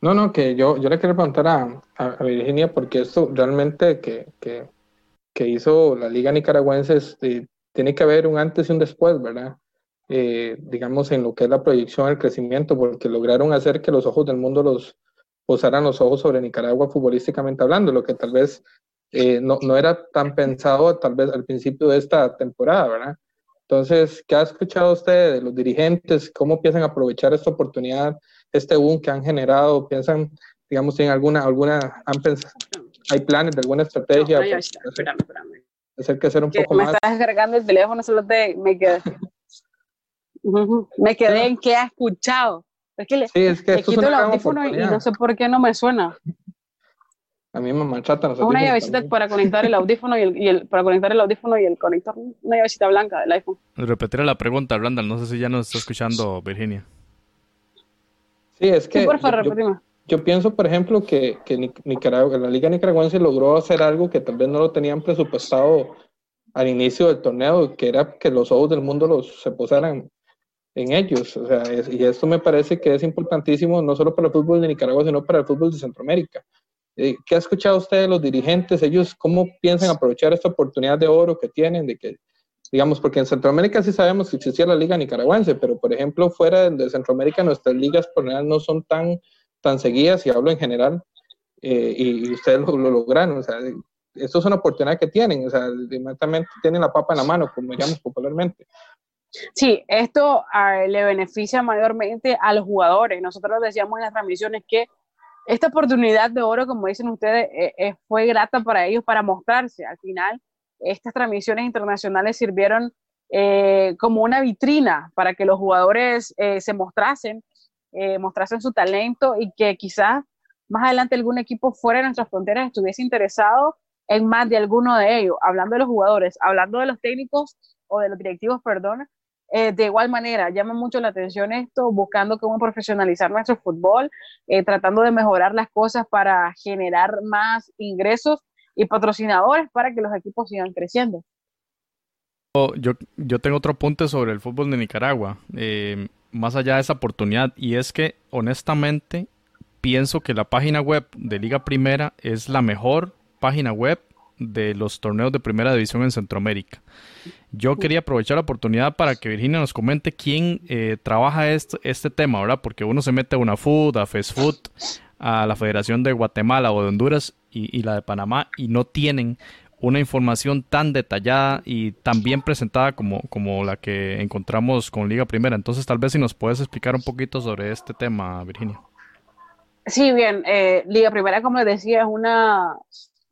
No, no, que yo, yo le quiero preguntar a, Virginia porque esto realmente que, que, que, hizo la Liga Nicaragüense este, tiene que haber un antes y un después, ¿verdad? Eh, digamos, en lo que es la proyección, el crecimiento, porque lograron hacer que los ojos del mundo los posaran los ojos sobre Nicaragua futbolísticamente hablando, lo que tal vez eh, no, no, era tan pensado tal vez al principio de esta temporada, ¿verdad? Entonces, ¿qué ha escuchado usted de los dirigentes? ¿Cómo piensan aprovechar esta oportunidad, este boom que han generado? ¿Piensan, digamos, en alguna, alguna, han pensado, hay planes de alguna estrategia? No, espérame, espérame. Hacer que hacer un poco me más. Me estás descargando el teléfono, solo te, me quedé. Me quedé en qué ha escuchado. Es que le, sí, es que quito el audífono y, no sé por qué no me suena. A mí me manchata. Una llavecita para conectar el audífono y el, y el, para conectar el audífono y el conector. Una llavecita blanca del iPhone. Repetiré la pregunta, Randall. No sé si ya nos está escuchando Virginia. Sí, es que. por favor, yo, yo, pienso, por ejemplo, que, que Nicaragua, la Liga Nicaragüense logró hacer algo que tal vez no lo tenían presupuestado al inicio del torneo, que era que los ojos del mundo los se posaran en ellos. O sea, y esto me parece que es importantísimo no solo para el fútbol de Nicaragua, sino para el fútbol de Centroamérica. Eh, ¿Qué ha escuchado usted los dirigentes? Ellos, ¿cómo piensan aprovechar esta oportunidad de oro que tienen? De que, digamos, porque en Centroamérica sí sabemos que existía la liga nicaragüense, pero por ejemplo, fuera de Centroamérica nuestras ligas por general no son tan, tan seguidas, y hablo en general, eh, y, ustedes lo, lo, lograron. O sea, esto es una oportunidad que tienen, o sea, inmediatamente tienen la papa en la mano, como llamamos popularmente. Sí, esto ah, le beneficia mayormente a los jugadores. Nosotros decíamos en las transmisiones que esta oportunidad de oro, como dicen ustedes, eh, eh, fue grata para ellos para mostrarse. Al final, estas transmisiones internacionales sirvieron eh, como una vitrina para que los jugadores se mostrasen, mostrasen su talento y que quizás más adelante algún equipo fuera de nuestras fronteras estuviese interesado en más de alguno de ellos, hablando de los jugadores, hablando de los técnicos o de los directivos, perdón, eh, de igual manera, llama mucho la atención esto, buscando cómo profesionalizar nuestro fútbol, eh, tratando de mejorar las cosas para generar más ingresos y patrocinadores para que los equipos sigan creciendo. Yo, yo tengo otro punto sobre el fútbol de Nicaragua, eh, más allá de esa oportunidad, y es que honestamente pienso que la página web de Liga Primera es la mejor página web de los torneos de primera división en Centroamérica. Yo quería aprovechar la oportunidad para que Virginia nos comente quién eh, trabaja este, este tema, ¿verdad? Porque uno se mete a una food, a Food, a la Federación de Guatemala o de Honduras y, la de Panamá y no tienen una información tan detallada y tan bien presentada como, como la que encontramos con Liga Primera. Entonces, tal vez si nos puedes explicar un poquito sobre este tema, Virginia. Sí, bien, eh, Liga Primera, como les decía, es una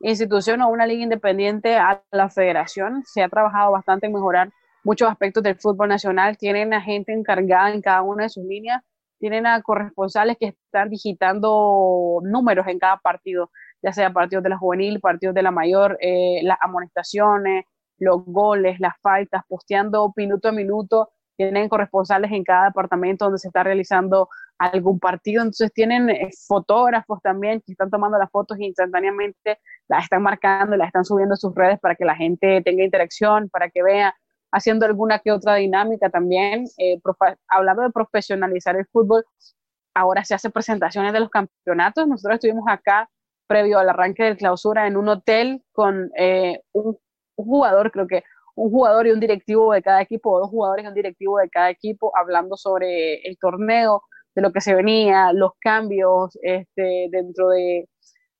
institución o una liga independiente a la federación. Se ha trabajado bastante en mejorar muchos aspectos del fútbol nacional. Tienen a gente encargada en cada una de sus líneas. Tienen a corresponsales que están digitando números en cada partido, ya sea partidos de la juvenil, partidos de la mayor, eh, las amonestaciones, los goles, las faltas, posteando minuto a minuto. Tienen corresponsales en cada departamento donde se está realizando algún partido. Entonces tienen eh, fotógrafos también que están tomando las fotos instantáneamente las están marcando, las están subiendo a sus redes para que la gente tenga interacción, para que vea, haciendo alguna que otra dinámica también. Eh, hablando de profesionalizar el fútbol, ahora se hace presentaciones de los campeonatos. Nosotros estuvimos acá previo al arranque del clausura en un hotel con eh, un, jugador, creo que un jugador y un directivo de cada equipo, o dos jugadores y un directivo de cada equipo, hablando sobre el torneo, de lo que se venía, los cambios este, dentro de,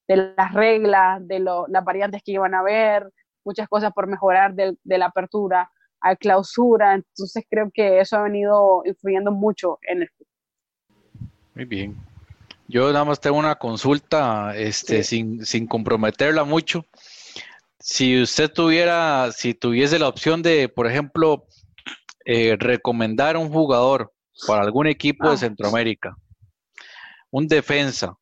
de las reglas, de las variantes que iban a haber, muchas cosas por mejorar de, la apertura a clausura. Entonces creo que eso ha venido influyendo mucho en el Muy bien. Yo nada más tengo una consulta, este, sin, sin comprometerla mucho. Si usted tuviera, si tuviese la opción de, por ejemplo, eh, recomendar un jugador para algún equipo de ah. Centroamérica, un defensa,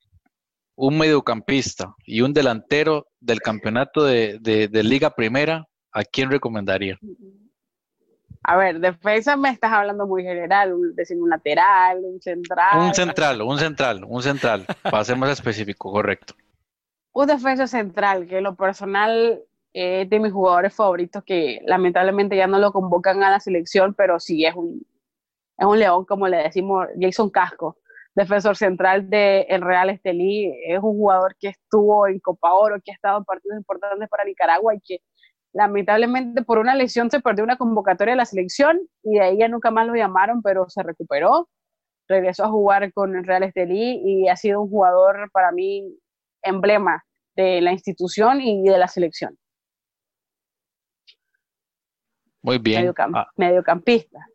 un mediocampista y un delantero del campeonato de, Liga Primera, ¿a quién recomendaría? A ver, defensa me estás hablando muy general, decir un lateral, un central. Un central, un central, un central, para ser más específico, correcto. Un defensa central, que lo personal es de mis jugadores favoritos, que lamentablemente ya no lo convocan a la selección, pero sí es un, es un león, como le decimos, Jason Casco defensor central del el Real Estelí, es un jugador que estuvo en Copa Oro, que ha estado en partidos importantes para Nicaragua y que lamentablemente por una lesión se perdió una convocatoria de la selección y de ahí ya nunca más lo llamaron, pero se recuperó, regresó a jugar con el Real Estelí y ha sido un jugador para mí emblema de la institución y de la selección. Muy bien. Ah. Mediocampista.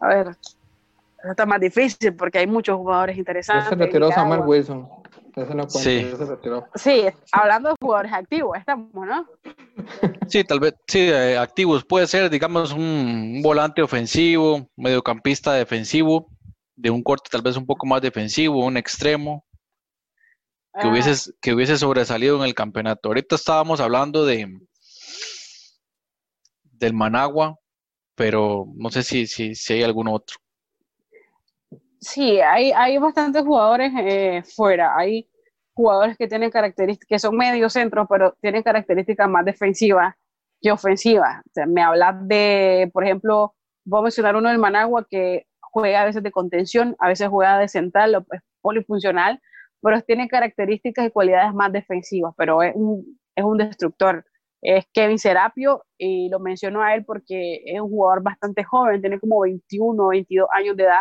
A ver, eso está más difícil porque hay muchos jugadores interesantes. Ya se retiró Samuel Wilson. sí. sí, hablando de jugadores activos, estamos, ¿no? Sí, tal vez, sí, eh, activos. Puede ser, digamos, un, volante ofensivo, mediocampista defensivo, de un corte tal vez un poco más defensivo, un extremo, que, ah. hubiese, que hubiese sobresalido en el campeonato. Ahorita estábamos hablando de del Managua, pero no sé si, si, si hay algún otro. Sí, hay, hay bastantes jugadores eh, fuera. Hay jugadores que tienen características, que son medio centros, pero tienen características más defensivas que ofensivas. me hablas de, por ejemplo, voy a mencionar uno del Managua que juega a veces de contención, a veces juega de central, es polifuncional, pero tiene características y cualidades más defensivas, pero es un, es un destructor. Es Kevin Serapio y lo menciono a él porque es un jugador bastante joven, tiene como 21 o 22 años de edad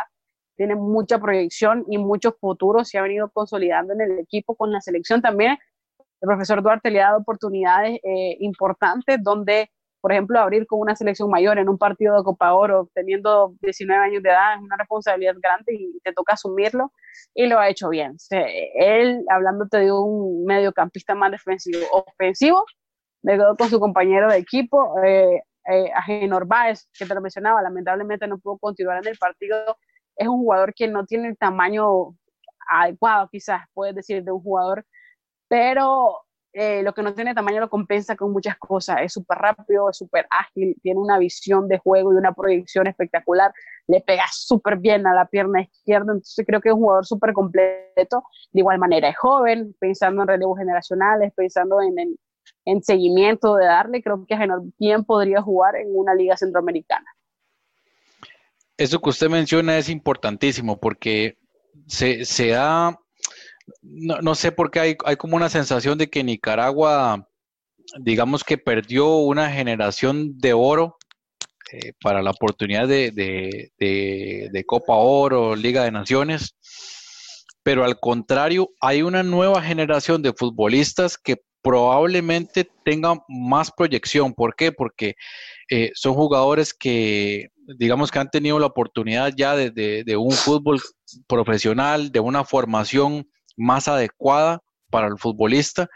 tiene mucha proyección y mucho futuro, se ha venido consolidando en el equipo con la selección también. El profesor Duarte le ha dado oportunidades eh, importantes donde, por ejemplo, abrir con una selección mayor en un partido de Copa Oro, teniendo 19 años de edad, es una responsabilidad grande y te toca asumirlo y lo ha hecho bien. él, hablándote de un mediocampista más defensivo, ofensivo, me quedó con su compañero de equipo, eh, eh, Agenor Baez, que te lo mencionaba, lamentablemente no pudo continuar en el partido es un jugador que no tiene el tamaño adecuado, quizás puedes decir, de un jugador, pero eh, lo que no tiene tamaño lo compensa con muchas cosas. Es súper rápido, es súper ágil, tiene una visión de juego y una proyección espectacular, le pega súper bien a la pierna izquierda, entonces creo que es un jugador súper completo. De igual manera, es joven, pensando en relevos generacionales, pensando en, en, en seguimiento de darle, creo que bien podría jugar en una liga centroamericana. Eso que usted menciona es importantísimo porque se, se da, no, sé por qué hay, hay como una sensación de que Nicaragua, digamos que perdió una generación de oro eh, para la oportunidad de, de, Copa Oro, Liga de Naciones, pero al contrario, hay una nueva generación de futbolistas que probablemente tenga más proyección. ¿Por qué? Porque eh, son jugadores que, digamos que han tenido la oportunidad ya de, un fútbol profesional, de una formación más adecuada para el futbolista.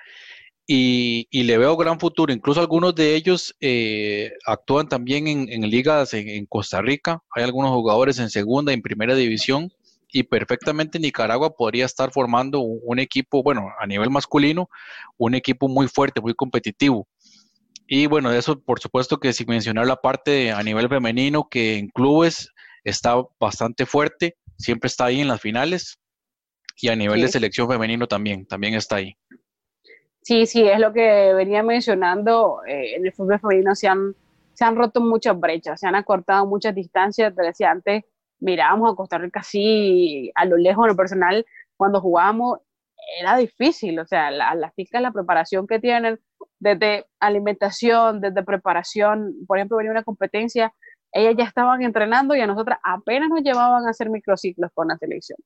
Y, le veo gran futuro. Incluso algunos de ellos eh, actúan también en, ligas en, Costa Rica. Hay algunos jugadores en segunda y en primera división y perfectamente Nicaragua podría estar formando un, equipo, bueno, a nivel masculino, un equipo muy fuerte, muy competitivo. Y bueno, de eso por supuesto que sin mencionar la parte a nivel femenino, que en clubes está bastante fuerte, siempre está ahí en las finales, y a nivel de selección femenino también, también está ahí. Sí, sí, es lo que venía mencionando, eh, en el fútbol femenino se han, se han roto muchas brechas, se han acortado muchas distancias, te decía antes, mirábamos a Costa Rica así a lo lejos, en lo personal, cuando jugábamos, era difícil, o sea, las la chicas, la preparación que tienen, desde alimentación, desde preparación, por ejemplo, venía una competencia, ellas ya estaban entrenando y a nosotras apenas nos llevaban a hacer microciclos con la selección.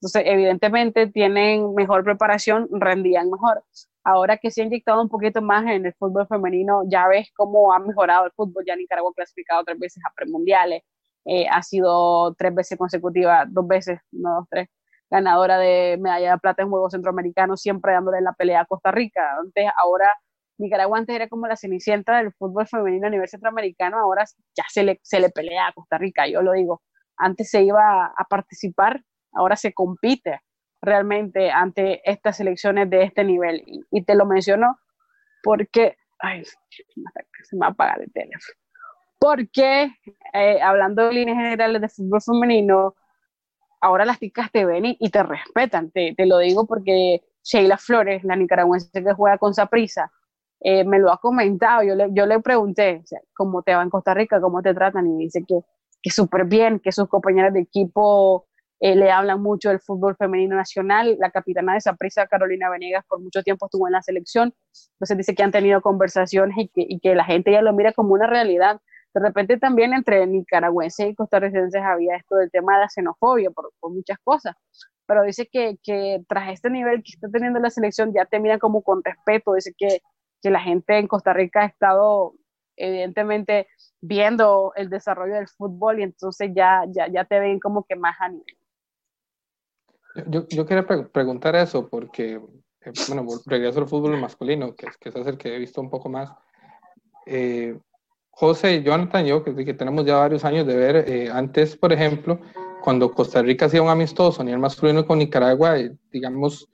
Entonces, evidentemente tienen mejor preparación, rendían mejor. Ahora que se ha inyectado un poquito más en el fútbol femenino, ya ves cómo ha mejorado el fútbol. Ya Nicaragua ha clasificado tres veces a premundiales, eh, ha sido tres veces consecutiva, dos veces, no dos, tres, ganadora de medalla de plata en Juegos Centroamericanos, siempre dándole la pelea a Costa Rica. Antes, ahora, Nicaragua antes era como la cenicienta del fútbol femenino a nivel centroamericano, ahora ya se le, se le pelea a Costa Rica, yo lo digo. Antes se iba a participar, ahora se compite realmente ante estas selecciones de este nivel. Y, te lo menciono porque, ay, se me va el teléfono porque eh, hablando de líneas generales de fútbol femenino, ahora las chicas te ven y, te respetan, te, te, lo digo porque Sheila Flores, la nicaragüense que juega con Saprisa, eh, me lo ha comentado, yo le, yo le pregunté, ¿cómo te va en Costa Rica? ¿Cómo te tratan? Y dice que, que súper bien, que sus compañeras de equipo eh, le hablan mucho del fútbol femenino nacional. La capitana de Saprisa, Carolina Venegas, por mucho tiempo estuvo en la selección, entonces dice que han tenido conversaciones y que, y que la gente ya lo mira como una realidad de repente también entre nicaragüenses y costarricenses había esto del tema de la xenofobia por, muchas cosas, pero dice que, tras este nivel que está teniendo la selección ya te miran como con respeto, dice que, la gente en Costa Rica ha estado evidentemente viendo el desarrollo del fútbol y entonces ya, ya, ya te ven como que más nivel. Yo, yo quería preguntar eso porque, eh, bueno, regreso al fútbol masculino, que, que es el que he visto un poco más. Eh, José, Jonathan, yo, que, que tenemos ya varios años de ver, eh, antes, por ejemplo, cuando Costa Rica hacía un amistoso a nivel masculino con Nicaragua, eh, digamos,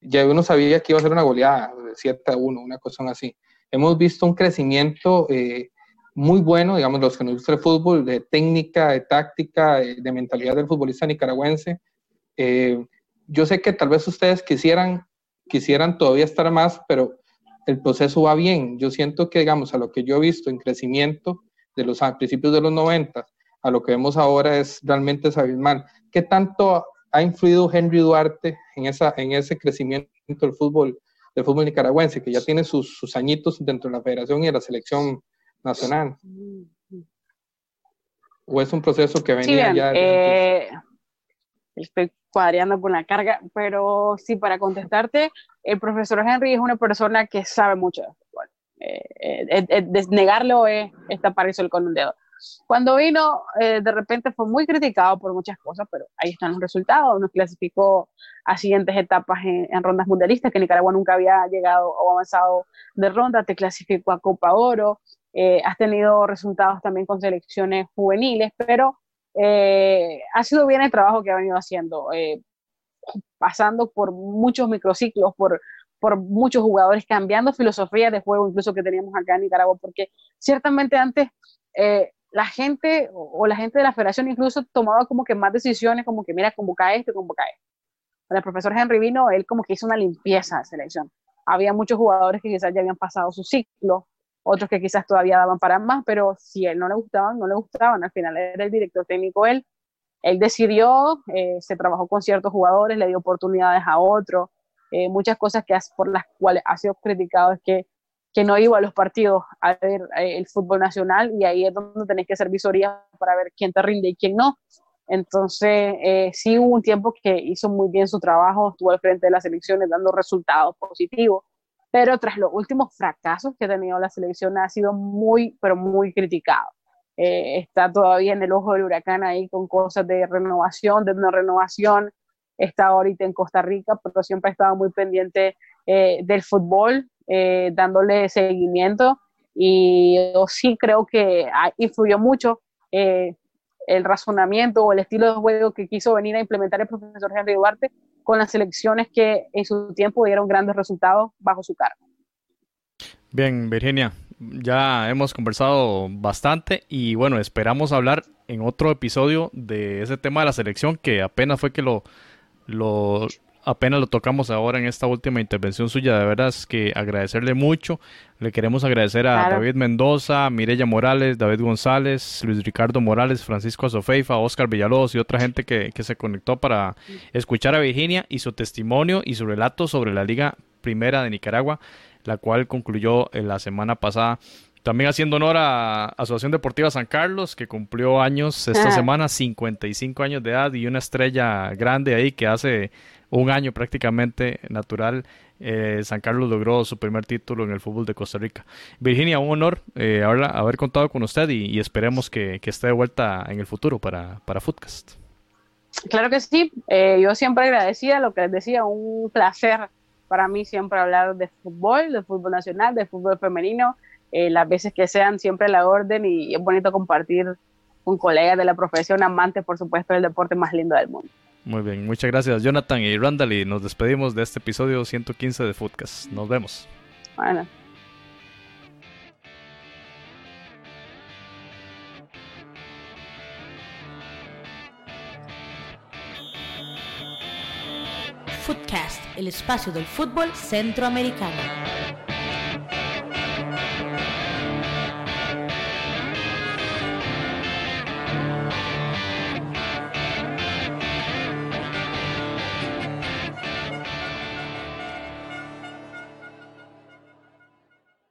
ya uno sabía que iba a ser una goleada de 7 a 1, una cosa así. Hemos visto un crecimiento eh, muy bueno, digamos, los que nos gusta el fútbol, de técnica, de táctica, de, mentalidad del futbolista nicaragüense. yo sé que tal vez ustedes quisieran, quisieran todavía estar más, pero el proceso va bien. Yo siento que, digamos, a lo que yo he visto en crecimiento de los principios de los 90 a lo que vemos ahora es realmente abismal. ¿Qué tanto ha influido Henry Duarte en, esa, en ese crecimiento del fútbol, del fútbol nicaragüense, que ya tiene sus, sus añitos dentro de la federación y de la selección nacional? ¿O es un proceso que venía ya? Eh, cuadreando con la carga, pero sí, para contestarte, el profesor Henry es una persona que sabe mucho fútbol. Eh, eh, eh, negarlo es, tapar el con un dedo. Cuando vino, de repente fue muy criticado por muchas cosas, pero ahí están los resultados. Nos clasificó a siguientes etapas en, rondas mundialistas, que Nicaragua nunca había llegado o avanzado de ronda, te clasificó a Copa Oro, has tenido resultados también con selecciones juveniles, pero ha sido bien el trabajo que ha venido haciendo pasando por muchos microciclos, por, por muchos jugadores, cambiando filosofía de juego, incluso que teníamos acá en Nicaragua, porque ciertamente antes eh, la gente o, la gente de la federación incluso tomaba como que más decisiones, como que mira, convoca esto, convoca esto. Cuando el profesor Henry vino, él como que hizo una limpieza de selección. Había muchos jugadores que quizás ya habían pasado su ciclo, otros que quizás todavía daban para más, pero si él no le gustaban, no le gustaban. Al final era el director técnico él, él decidió, eh, se trabajó con ciertos jugadores, le dio oportunidades a otros, eh, muchas cosas que por las cuales ha sido criticado es que, que no iba a los partidos a ver eh, el fútbol nacional y ahí es donde tenés que hacer visoría para ver quién te rinde y quién no. Entonces, sí hubo un tiempo que hizo muy bien su trabajo, estuvo al frente de las elecciones dando resultados positivos, pero tras los últimos fracasos que ha tenido la selección ha sido muy, pero muy criticado. Eh, está todavía en el ojo del huracán ahí con cosas de renovación, de no renovación, está ahorita en Costa Rica, pero siempre ha estado muy pendiente eh, del fútbol, eh, dándole seguimiento y yo sí creo que influyó mucho el razonamiento o el estilo de juego que quiso venir a implementar el profesor Henry Duarte con las selecciones que en su tiempo dieron grandes resultados bajo su cargo. Bien, Virginia, ya hemos conversado bastante y bueno, esperamos hablar en otro episodio de ese tema de la selección que apenas fue que lo, lo apenas lo tocamos ahora en esta última intervención suya. De verdad es que agradecerle mucho. Le queremos agradecer a David Mendoza, Mireya Morales, David González, Luis Ricardo Morales, Francisco Azofeifa, Oscar Villalobos y otra gente que, que se conectó para escuchar a Virginia y su testimonio y su relato sobre la Liga Primera de Nicaragua, la cual concluyó la semana pasada. También haciendo honor a Asociación Deportiva San Carlos, que cumplió años esta semana, 55 años de edad y una estrella grande ahí que hace un año prácticamente natural, eh, San Carlos logró su primer título en el fútbol de Costa Rica. Virginia, un honor eh, haber contado con usted y, esperemos que, esté de vuelta en el futuro para, para Footcast. Claro que sí, eh, yo siempre agradecida, lo que les decía, un placer para mí siempre hablar de fútbol, de fútbol nacional, de fútbol femenino, las veces que sean siempre la orden y es bonito compartir con colegas de la profesión, amantes por supuesto del deporte más lindo del mundo. Muy bien, muchas gracias Jonathan y Randall y nos despedimos de este episodio 115 de Foodcast. Nos vemos. Bueno. Footcast, el espacio del fútbol centroamericano.